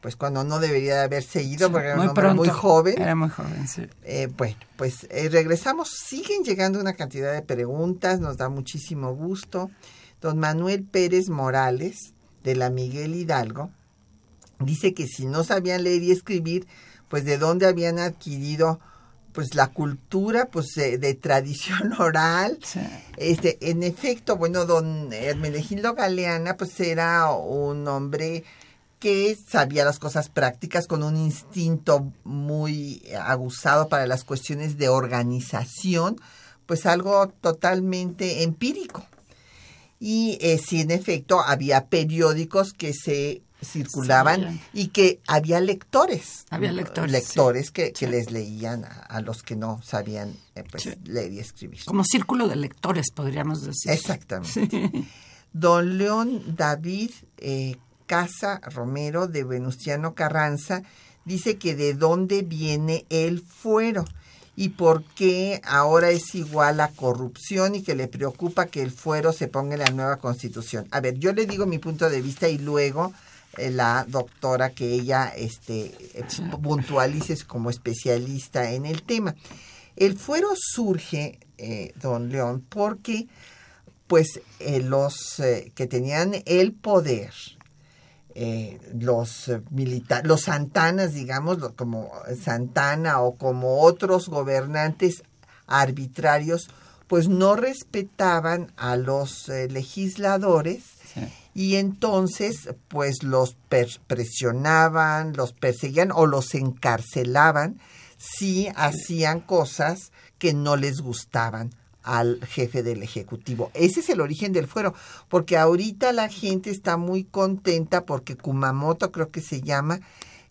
pues cuando no debería haberse ido, porque era muy, muy joven. Era muy joven, sí. Eh, bueno, pues eh, regresamos. Siguen llegando una cantidad de preguntas, nos da muchísimo gusto. Don Manuel Pérez Morales, de la Miguel Hidalgo, dice que si no sabían leer y escribir, pues de dónde habían adquirido pues la cultura pues de, tradición oral. Este, en efecto, bueno, don Hermenegildo Galeana pues era un hombre que sabía las cosas prácticas con un instinto muy aguzado para las cuestiones de organización, pues algo totalmente empírico. Y eh, sí, en efecto, había periódicos que se circulaban y que había lectores. Había lectores. Lectores que, les leían a, los que no sabían eh, pues, leer y escribir. Como círculo de lectores, podríamos decir. Exactamente. Don León David eh, Casa Romero de Venustiano Carranza dice que de dónde viene el fuero y por qué ahora es igual a corrupción y que le preocupa que el fuero se ponga en la nueva constitución. A ver, yo le digo mi punto de vista y luego la doctora que ella este, eh, puntualice como especialista en el tema. El fuero surge, eh, don León, porque pues los que tenían el poder, los militares, los santanas, digamos, como Santana o como otros gobernantes arbitrarios, pues no respetaban a los legisladores y entonces pues los presionaban, los perseguían o los encarcelaban si hacían cosas que no les gustaban al jefe del Ejecutivo. Ese es el origen del fuero, porque ahorita la gente está muy contenta porque Kumamoto creo que se llama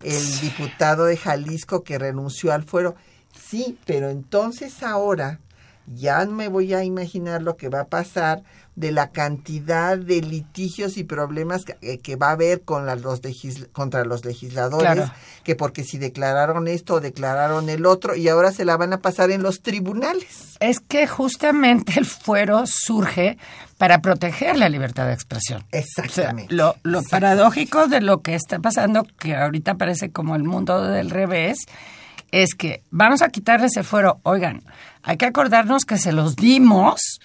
el diputado de Jalisco que renunció al fuero. Sí, pero entonces ahora ya me voy a imaginar lo que va a pasar de la cantidad de litigios y problemas que, eh, va a haber con los contra los legisladores, que porque si declararon esto o declararon el otro y ahora se la van a pasar en los tribunales. Es que justamente el fuero surge para proteger la libertad de expresión. Exactamente. lo, lo paradójico de lo que está pasando, que ahorita parece como el mundo del revés, es que vamos a quitarles el fuero. Oigan, hay que acordarnos que se los dimos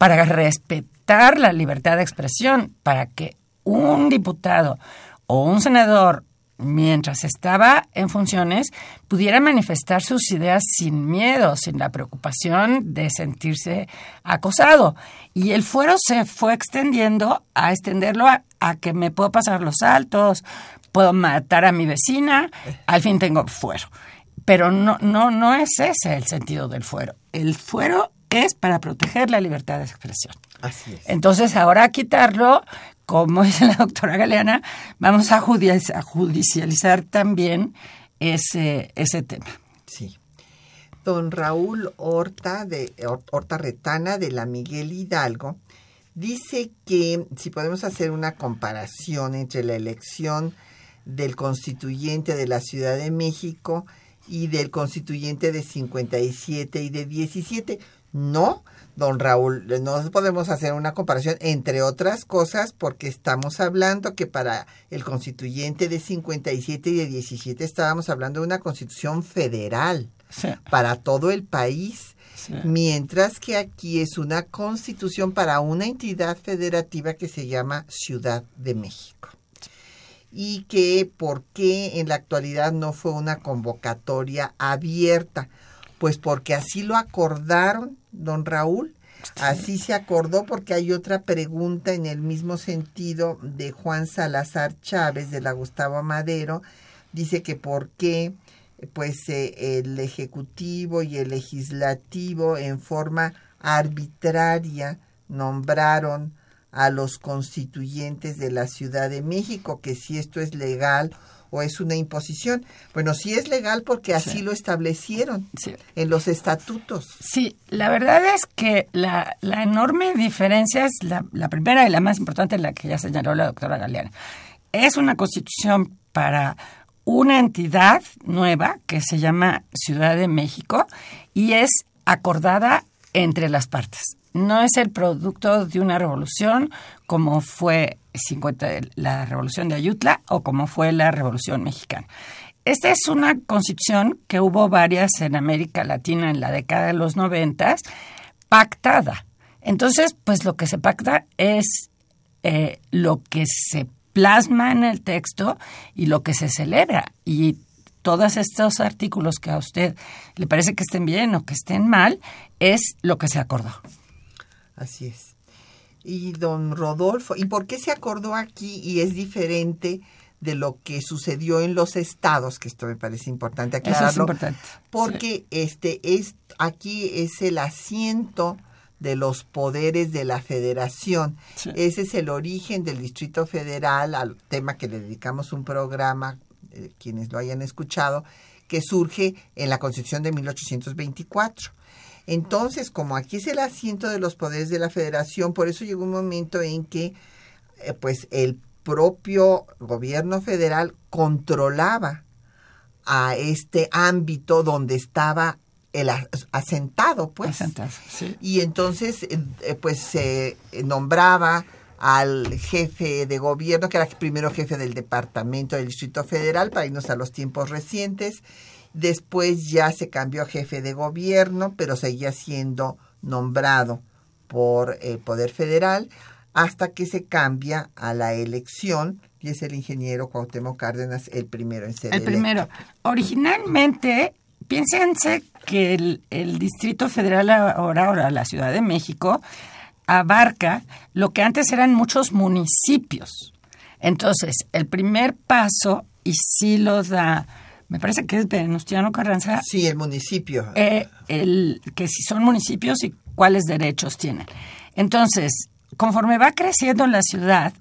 para respetar la libertad de expresión, para que un diputado o un senador, mientras estaba en funciones, pudiera manifestar sus ideas sin miedo, sin la preocupación de sentirse acosado. Y el fuero se fue extendiendo a extenderlo a, que me puedo pasar los altos, puedo matar a mi vecina, al fin tengo fuero. Pero no, no, no es ese el sentido del fuero. El fuero es para proteger la libertad de expresión. Así es. Entonces, ahora quitarlo, como dice la doctora Galeana, vamos a judicializar también ese, ese tema. Sí. Don Raúl Horta, de, Horta Retana de la Miguel Hidalgo, dice que si podemos hacer una comparación entre la elección del constituyente de la Ciudad de México y del constituyente de 57 y de 17, no, don Raúl, no podemos hacer una comparación, entre otras cosas, porque estamos hablando que para el constituyente de 57 y de 17 estábamos hablando de una constitución federal para todo el país, mientras que aquí es una constitución para una entidad federativa que se llama Ciudad de México. Y que por qué en la actualidad no fue una convocatoria abierta pues porque así lo acordaron, don Raúl. Así se acordó porque hay otra pregunta en el mismo sentido de Juan Salazar Chávez de la Gustavo Madero. Dice que por qué pues eh, el ejecutivo y el legislativo en forma arbitraria nombraron a los constituyentes de la Ciudad de México, que si esto es legal o es una imposición. Bueno, sí es legal porque así lo establecieron en los estatutos. Sí, la verdad es que la, la enorme diferencia es la, la, primera y la más importante, la que ya señaló la doctora Galeana. Es una constitución para una entidad nueva que se llama Ciudad de México y es acordada entre las partes no es el producto de una revolución como fue 50, la revolución de Ayutla o como fue la revolución mexicana. Esta es una constitución que hubo varias en América Latina en la década de los noventas, pactada. Entonces, pues lo que se pacta es eh, lo que se plasma en el texto y lo que se celebra. Y todos estos artículos que a usted le parece que estén bien o que estén mal, es lo que se acordó. Así es. Y don Rodolfo, ¿y por qué se acordó aquí y es diferente de lo que sucedió en los estados, que esto me parece importante aclararlo, Eso es importante. porque este es aquí es el asiento de los poderes de la federación. Ese es el origen del Distrito Federal, al tema que le dedicamos un programa, eh, quienes lo hayan escuchado, que surge en la Constitución de 1824. Entonces, como aquí es el asiento de los poderes de la federación, por eso llegó un momento en que eh, pues el propio gobierno federal controlaba a este ámbito donde estaba el asentado, pues. Y entonces, eh, pues se nombraba al jefe de gobierno, que era el primero jefe del departamento del Distrito Federal, para irnos a los tiempos recientes. Después ya se cambió a jefe de gobierno, pero seguía siendo nombrado por el Poder Federal hasta que se cambia a la elección y es el ingeniero Cuauhtémoc Cárdenas el primero en ser El primero. Originalmente, piénsense que el, Distrito Federal ahora, ahora la Ciudad de México, abarca lo que antes eran muchos municipios. Entonces, el primer paso, y sí lo da, me parece que es Venustiano Carranza. Sí, el municipio. Eh, el, que si son municipios y cuáles derechos tienen. Entonces, conforme va creciendo la ciudad,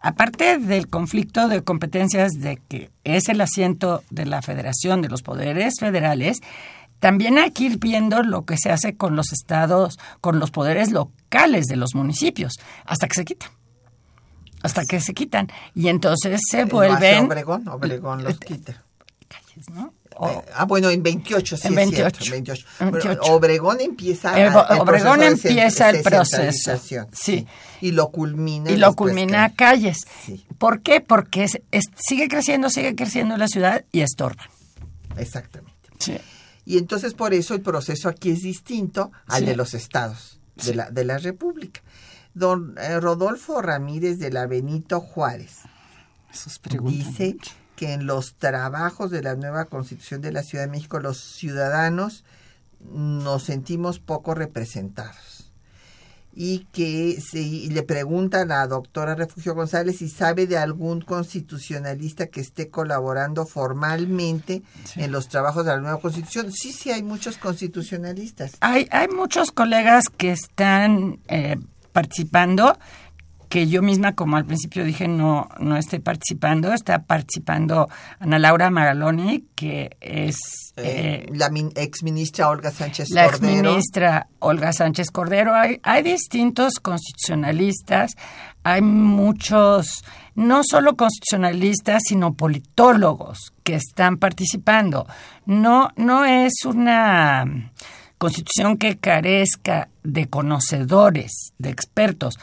aparte del conflicto de competencias de que es el asiento de la Federación de los Poderes Federales, también hay que ir viendo lo que se hace con los estados, con los poderes locales de los municipios, hasta que se quitan. Hasta que se quitan. Y entonces se vuelven. Obregón, Obregón los quita. Calles, ¿no? Eh, ah, bueno, en 28, sí, en 28. Es 28. Obregón empieza, el, Obregón empieza el proceso. Sí. Y lo culmina. Y lo culmina a calles. ¿Por qué? Porque sigue creciendo, sigue creciendo la ciudad y estorba. Exactamente. Sí. Y entonces por eso el proceso aquí es distinto al de los estados de, la, de la República. Don eh, Rodolfo Ramírez de la Benito Juárez dice que en los trabajos de la nueva constitución de la Ciudad de México los ciudadanos nos sentimos poco representados y que se, le pregunta a la doctora Refugio González si sabe de algún constitucionalista que esté colaborando formalmente en los trabajos de la nueva constitución. Sí, sí, hay muchos constitucionalistas. Hay, hay muchos colegas que están eh, participando que yo misma, como al principio dije, no, no estoy participando. Está participando Ana Laura Magaloni, que es... Eh, eh, la ex ministra Olga Sánchez Cordero. La ex ministra Olga Sánchez Cordero. Hay, hay distintos constitucionalistas, hay muchos, no solo constitucionalistas, sino politólogos que están participando. No, no es una constitución que carezca de conocedores, de expertos.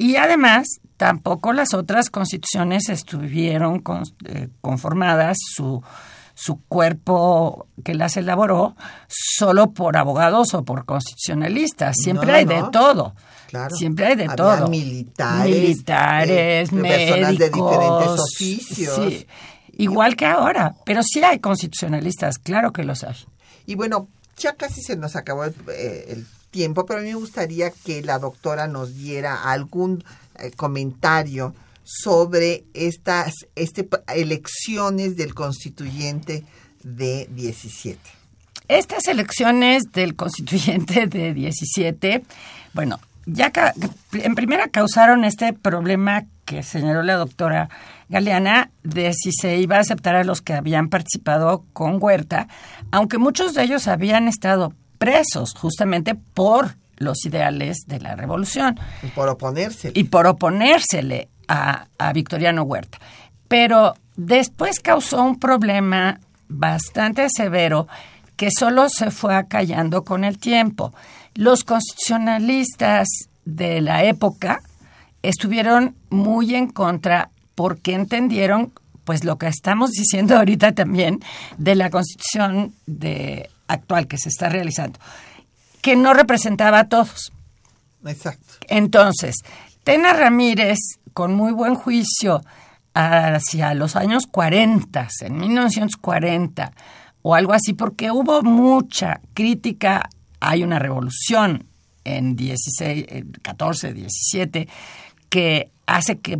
Y además, tampoco las otras constituciones estuvieron eh, conformadas, su, su cuerpo que las elaboró, solo por abogados o por constitucionalistas. Siempre hay de todo. Claro. Siempre hay de todo. Militares, militares, médicos, personas de diferentes oficios. Sí, igual que ahora, pero sí hay constitucionalistas, claro que los hay. Y bueno, ya casi se nos acabó el, eh, el tiempo, pero a mí me gustaría que la doctora nos diera algún eh, comentario sobre estas este, elecciones del constituyente de 17. Estas elecciones del constituyente de 17, bueno, ya en primera causaron este problema que señaló la doctora Galeana de si se iba a aceptar a los que habían participado con Huerta, aunque muchos de ellos habían estado presos justamente por los ideales de la revolución. Y por oponérsele. Y por oponérsele a, a Victoriano Huerta. Pero después causó un problema bastante severo que solo se fue acallando con el tiempo. Los constitucionalistas de la época estuvieron muy en contra porque entendieron pues lo que estamos diciendo ahorita también de la constitución de actual que se está realizando, que no representaba a todos. Exacto. Entonces, Tena Ramírez, con muy buen juicio, hacia los años 40, en 1940, o algo así, porque hubo mucha crítica, hay una revolución en 16, 14, 17, que hace que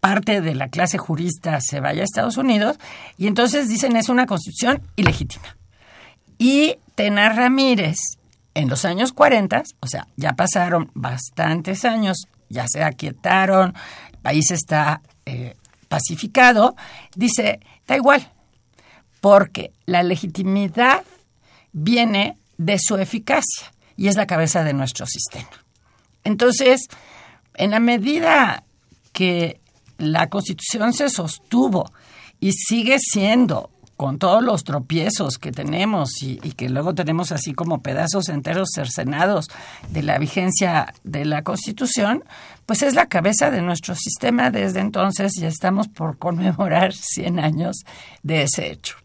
parte de la clase jurista se vaya a Estados Unidos y entonces dicen es una constitución ilegítima. Y Tena Ramírez, en los años 40, o sea, ya pasaron bastantes años, ya se aquietaron, el país está eh, pacificado, dice, da igual, porque la legitimidad viene de su eficacia y es la cabeza de nuestro sistema. Entonces, en la medida que la Constitución se sostuvo y sigue siendo con todos los tropiezos que tenemos y, que luego tenemos así como pedazos enteros cercenados de la vigencia de la Constitución, pues es la cabeza de nuestro sistema desde entonces y estamos por conmemorar 100 años de ese hecho.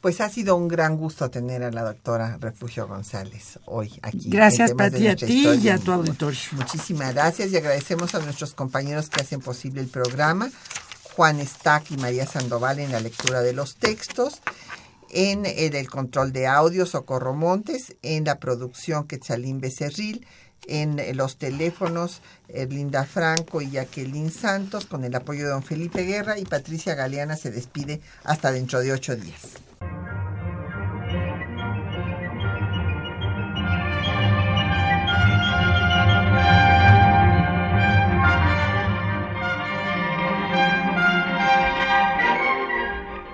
Pues ha sido un gran gusto tener a la doctora Refugio González hoy aquí. Gracias, Pati, a ti y a tu auditorio. Muchísimas gracias y agradecemos a nuestros compañeros que hacen posible el programa, Juan Stack y María Sandoval en la lectura de los textos, en, el control de audio Socorro Montes, en la producción Quetzalín Becerril, en los teléfonos Linda Franco y Jacqueline Santos, con el apoyo de don Felipe Guerra y Patricia Galeana se despide hasta dentro de ocho días.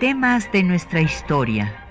Temas de nuestra historia